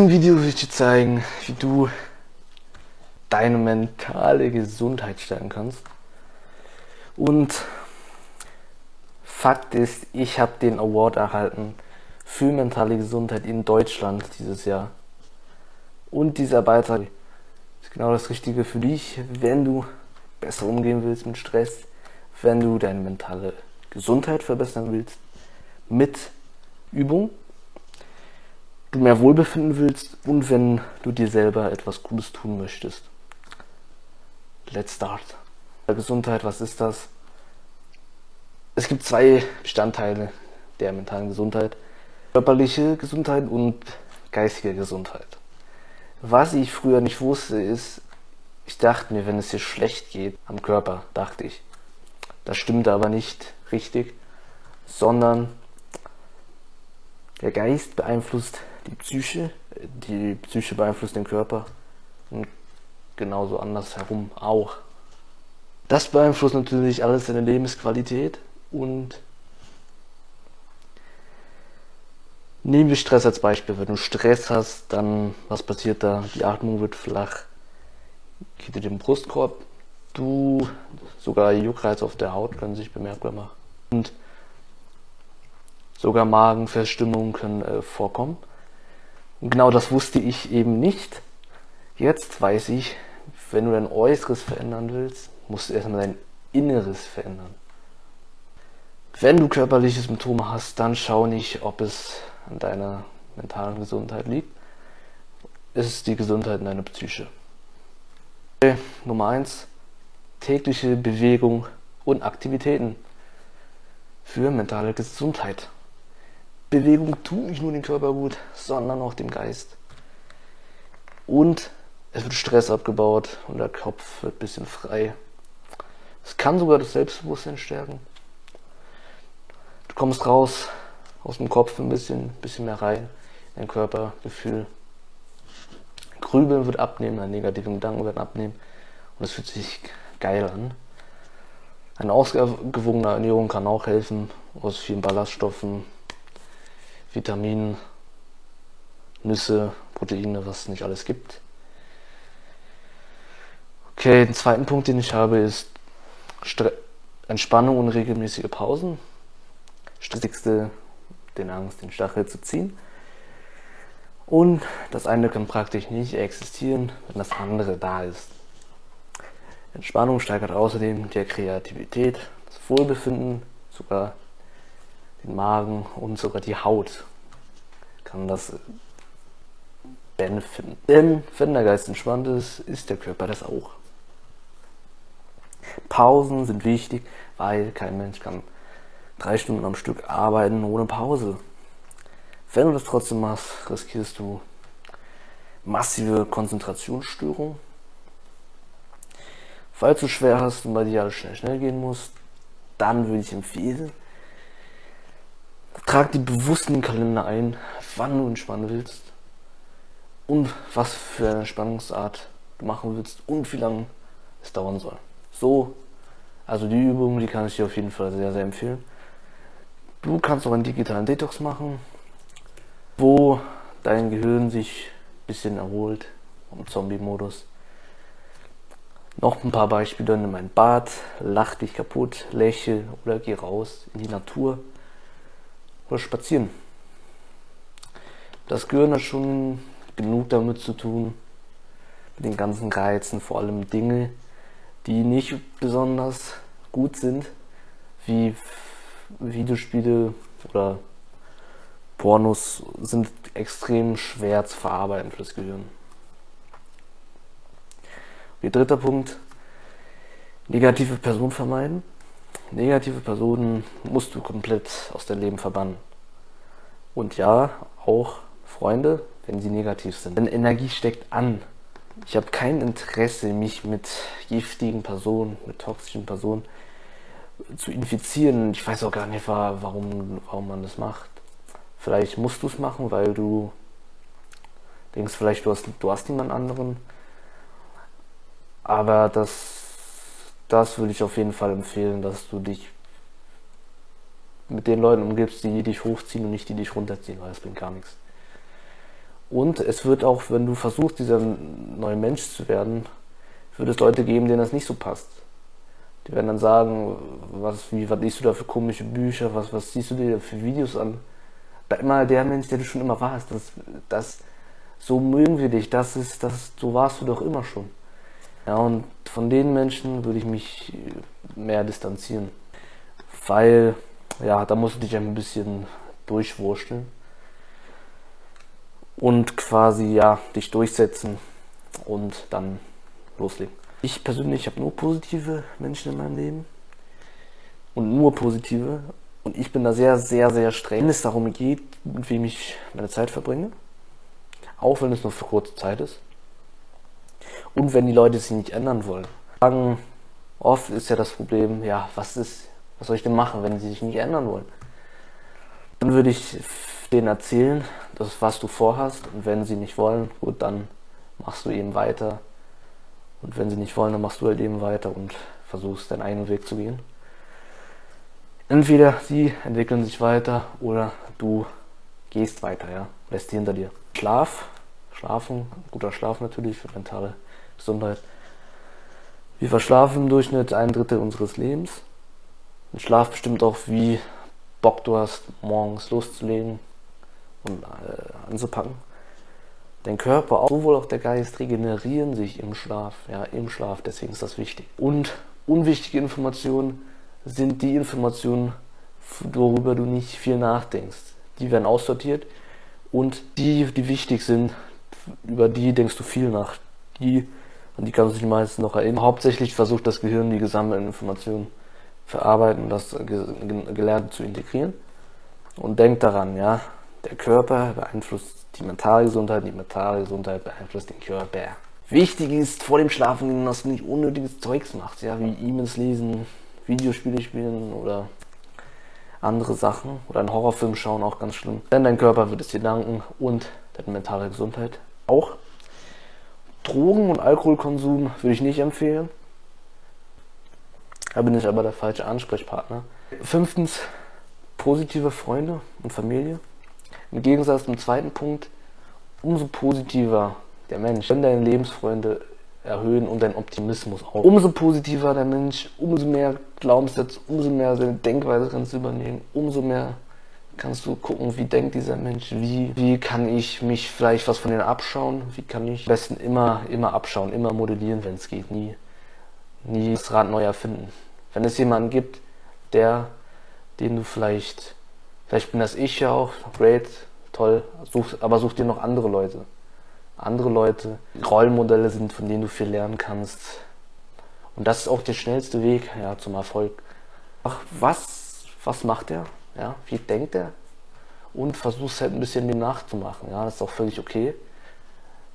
diesem Video will ich dir zeigen, wie du deine mentale Gesundheit stärken kannst. Und Fakt ist, ich habe den Award erhalten für mentale Gesundheit in Deutschland dieses Jahr. Und dieser Beitrag ist genau das Richtige für dich, wenn du besser umgehen willst mit Stress, wenn du deine mentale Gesundheit verbessern willst mit Übung, du mehr Wohlbefinden willst und wenn du dir selber etwas Gutes tun möchtest. Let's start. Gesundheit, was ist das? Es gibt zwei Bestandteile der mentalen Gesundheit. Körperliche Gesundheit und geistige Gesundheit. Was ich früher nicht wusste, ist, ich dachte mir, wenn es dir schlecht geht am Körper, dachte ich, das stimmte aber nicht richtig, sondern der Geist beeinflusst die Psyche, die Psyche beeinflusst den Körper und genauso andersherum auch. Das beeinflusst natürlich alles deine Lebensqualität und nehmen wir Stress als Beispiel. Wenn du Stress hast, dann was passiert da? Die Atmung wird flach, geht in den Brustkorb, du sogar Juckreiz auf der Haut können sich bemerkbar machen und sogar Magenverstimmungen können äh, vorkommen. Und genau das wusste ich eben nicht. Jetzt weiß ich, wenn du dein Äußeres verändern willst, musst du erstmal dein Inneres verändern. Wenn du körperliche Symptome hast, dann schau nicht, ob es an deiner mentalen Gesundheit liegt. Es ist die Gesundheit in deiner Psyche. Okay, Nummer 1. Tägliche Bewegung und Aktivitäten für mentale Gesundheit. Bewegung tut nicht nur dem Körper gut, sondern auch dem Geist. Und es wird Stress abgebaut und der Kopf wird ein bisschen frei. Es kann sogar das Selbstbewusstsein stärken. Du kommst raus aus dem Kopf ein bisschen, bisschen mehr rein, dein Körpergefühl. Grübeln wird abnehmen, deine negativen Gedanken werden abnehmen und es fühlt sich geil an. Eine ausgewogene Ernährung kann auch helfen, aus vielen Ballaststoffen, Vitaminen, Nüsse, Proteine, was es nicht alles gibt. Okay, den zweiten Punkt, den ich habe, ist Stre Entspannung und regelmäßige Pausen. Stressigste, den Angst, den Stachel zu ziehen. Und das eine kann praktisch nicht existieren, wenn das andere da ist. Entspannung steigert außerdem die Kreativität, das Wohlbefinden, sogar den Magen und sogar die Haut kann das benefiten. Denn wenn der Geist entspannt ist, ist der Körper das auch. Pausen sind wichtig, weil kein Mensch kann drei Stunden am Stück arbeiten ohne Pause. Wenn du das trotzdem machst, riskierst du massive Konzentrationsstörungen. Falls du schwer hast und bei dir alles schnell schnell gehen muss, dann würde ich empfehlen, trag dir bewusst in den Kalender ein, wann du entspannen willst und was für eine Entspannungsart du machen willst und wie lange es dauern soll. So, also die Übung, die kann ich dir auf jeden Fall sehr, sehr empfehlen. Du kannst auch einen digitalen Detox machen, wo dein Gehirn sich ein bisschen erholt im Zombie-Modus. Noch ein paar Beispiele, nimm ein Bad, lach dich kaputt, lächel oder geh raus in die Natur oder spazieren. Das Gehirn hat schon genug damit zu tun, mit den ganzen Reizen, vor allem Dinge, die nicht besonders gut sind, wie Videospiele oder Pornos sind extrem schwer zu verarbeiten für das Gehirn. Wie dritter Punkt, negative Personen vermeiden. Negative Personen musst du komplett aus deinem Leben verbannen. Und ja, auch Freunde, wenn sie negativ sind. Denn Energie steckt an. Ich habe kein Interesse, mich mit giftigen Personen, mit toxischen Personen zu infizieren. Ich weiß auch gar nicht, warum, warum man das macht. Vielleicht musst du es machen, weil du denkst, vielleicht du hast, du hast niemand anderen. Aber das, das würde ich auf jeden Fall empfehlen, dass du dich mit den Leuten umgibst, die dich hochziehen und nicht die dich runterziehen, weil es bringt gar nichts. Und es wird auch, wenn du versuchst, dieser neue Mensch zu werden, wird es Leute geben, denen das nicht so passt. Die werden dann sagen, was, wie, was liest du da für komische Bücher, was, was siehst du dir für Videos an? Bleib mal der Mensch, der du schon immer warst. Das, das, so mögen wir dich, das ist, das, so warst du doch immer schon. Ja, und von den Menschen würde ich mich mehr distanzieren. Weil, ja, da musst du dich ein bisschen durchwurschteln und quasi ja dich durchsetzen und dann loslegen. Ich persönlich habe nur positive Menschen in meinem Leben und nur positive und ich bin da sehr, sehr, sehr streng, wenn es darum geht, mit wem ich meine Zeit verbringe, auch wenn es nur für kurze Zeit ist und wenn die Leute sich nicht ändern wollen. Oft ist ja das Problem, ja, was ist, was soll ich denn machen, wenn sie sich nicht ändern wollen? Dann würde ich denen erzählen, das, was du vorhast. Und wenn sie nicht wollen, gut, dann machst du eben weiter. Und wenn sie nicht wollen, dann machst du halt eben weiter und versuchst deinen eigenen Weg zu gehen. Entweder sie entwickeln sich weiter oder du gehst weiter, ja, lässt sie hinter dir. Schlaf, Schlafen, guter Schlaf natürlich für mentale Gesundheit. Wir verschlafen im Durchschnitt ein Drittel unseres Lebens. Und Schlaf bestimmt auch, wie Bock du hast, morgens loszulegen, und äh, anzupacken. Dein Körper, sowohl auch der Geist regenerieren sich im Schlaf, ja, im Schlaf, deswegen ist das wichtig. Und unwichtige Informationen sind die Informationen, worüber du nicht viel nachdenkst. Die werden aussortiert und die, die wichtig sind, über die denkst du viel nach. Die, an die kannst du dich meistens noch erinnern. Hauptsächlich versucht das Gehirn die gesammelten Informationen verarbeiten das Gelernte zu integrieren. Und denk daran, ja, der Körper beeinflusst die mentale Gesundheit, die mentale Gesundheit beeinflusst den Körper. Wichtig ist vor dem Schlafengehen, dass du nicht unnötiges Zeugs machst, ja, wie E-Mails lesen, Videospiele spielen oder andere Sachen oder einen Horrorfilm schauen, auch ganz schlimm. Denn dein Körper wird es dir danken und deine mentale Gesundheit auch. Drogen- und Alkoholkonsum würde ich nicht empfehlen. Da bin ich aber der falsche Ansprechpartner. Fünftens, positive Freunde und Familie. Im Gegensatz zum zweiten Punkt, umso positiver der Mensch, wenn deine Lebensfreunde erhöhen und dein Optimismus auch. Umso positiver der Mensch, umso mehr Glaubenssätze, umso mehr seine Denkweise kannst du übernehmen, umso mehr kannst du gucken, wie denkt dieser Mensch, wie, wie kann ich mich vielleicht was von denen abschauen, wie kann ich am besten immer, immer abschauen, immer modellieren, wenn es geht, nie, nie das Rad neu erfinden. Wenn es jemanden gibt, der, den du vielleicht Vielleicht bin das ich ja auch, great, toll, such, aber such dir noch andere Leute. Andere Leute, Rollenmodelle sind, von denen du viel lernen kannst. Und das ist auch der schnellste Weg ja, zum Erfolg. Ach, was, was macht er? Ja, wie denkt er? Und versuchst halt ein bisschen dem nachzumachen. Ja, das ist auch völlig okay.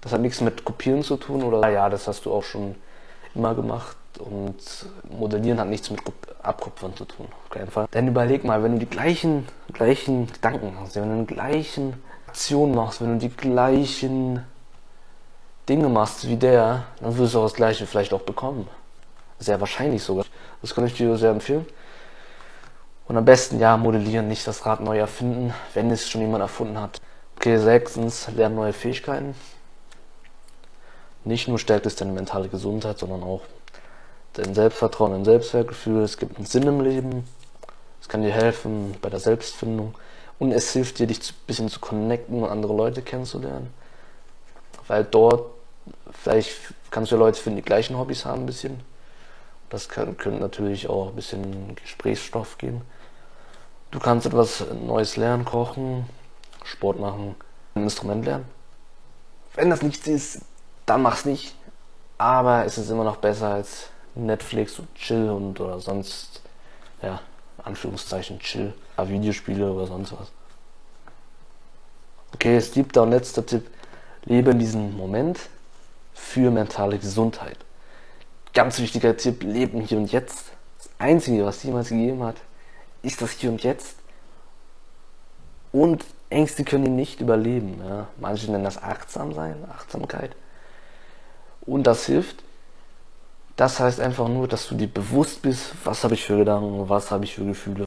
Das hat nichts mit Kopieren zu tun oder ja, das hast du auch schon immer gemacht und Modellieren hat nichts mit Abkupfern zu tun, auf keinen Fall. Denn überleg mal, wenn du die gleichen, gleichen Gedanken hast, wenn du die gleichen Aktionen machst, wenn du die gleichen Dinge machst wie der, dann wirst du auch das gleiche vielleicht auch bekommen. Sehr wahrscheinlich sogar. Das kann ich dir sehr empfehlen. Und am besten ja modellieren, nicht das Rad neu erfinden, wenn es schon jemand erfunden hat. Okay, sechstens, lernen neue Fähigkeiten. Nicht nur stärkt es deine mentale Gesundheit, sondern auch dein Selbstvertrauen, dein Selbstwertgefühl. Es gibt einen Sinn im Leben. Es kann dir helfen bei der Selbstfindung. Und es hilft dir, dich ein bisschen zu connecten und andere Leute kennenzulernen. Weil dort, vielleicht kannst du Leute finden, die gleichen Hobbys haben ein bisschen. Das könnte natürlich auch ein bisschen Gesprächsstoff geben. Du kannst etwas Neues lernen, kochen, Sport machen, ein Instrument lernen. Wenn das nichts ist, dann mach's nicht. Aber es ist immer noch besser als Netflix und Chill und oder sonst, ja, Anführungszeichen Chill, Videospiele oder sonst was. Okay, siebter und letzter Tipp. Lebe in diesem Moment für mentale Gesundheit. Ganz wichtiger Tipp, leben hier und jetzt. Das Einzige, was jemals gegeben hat, ist das Hier und Jetzt. Und Ängste können ihn nicht überleben. Ja. Manche nennen das achtsam sein, Achtsamkeit. Und das hilft. Das heißt einfach nur, dass du dir bewusst bist, was habe ich für Gedanken, was habe ich für Gefühle.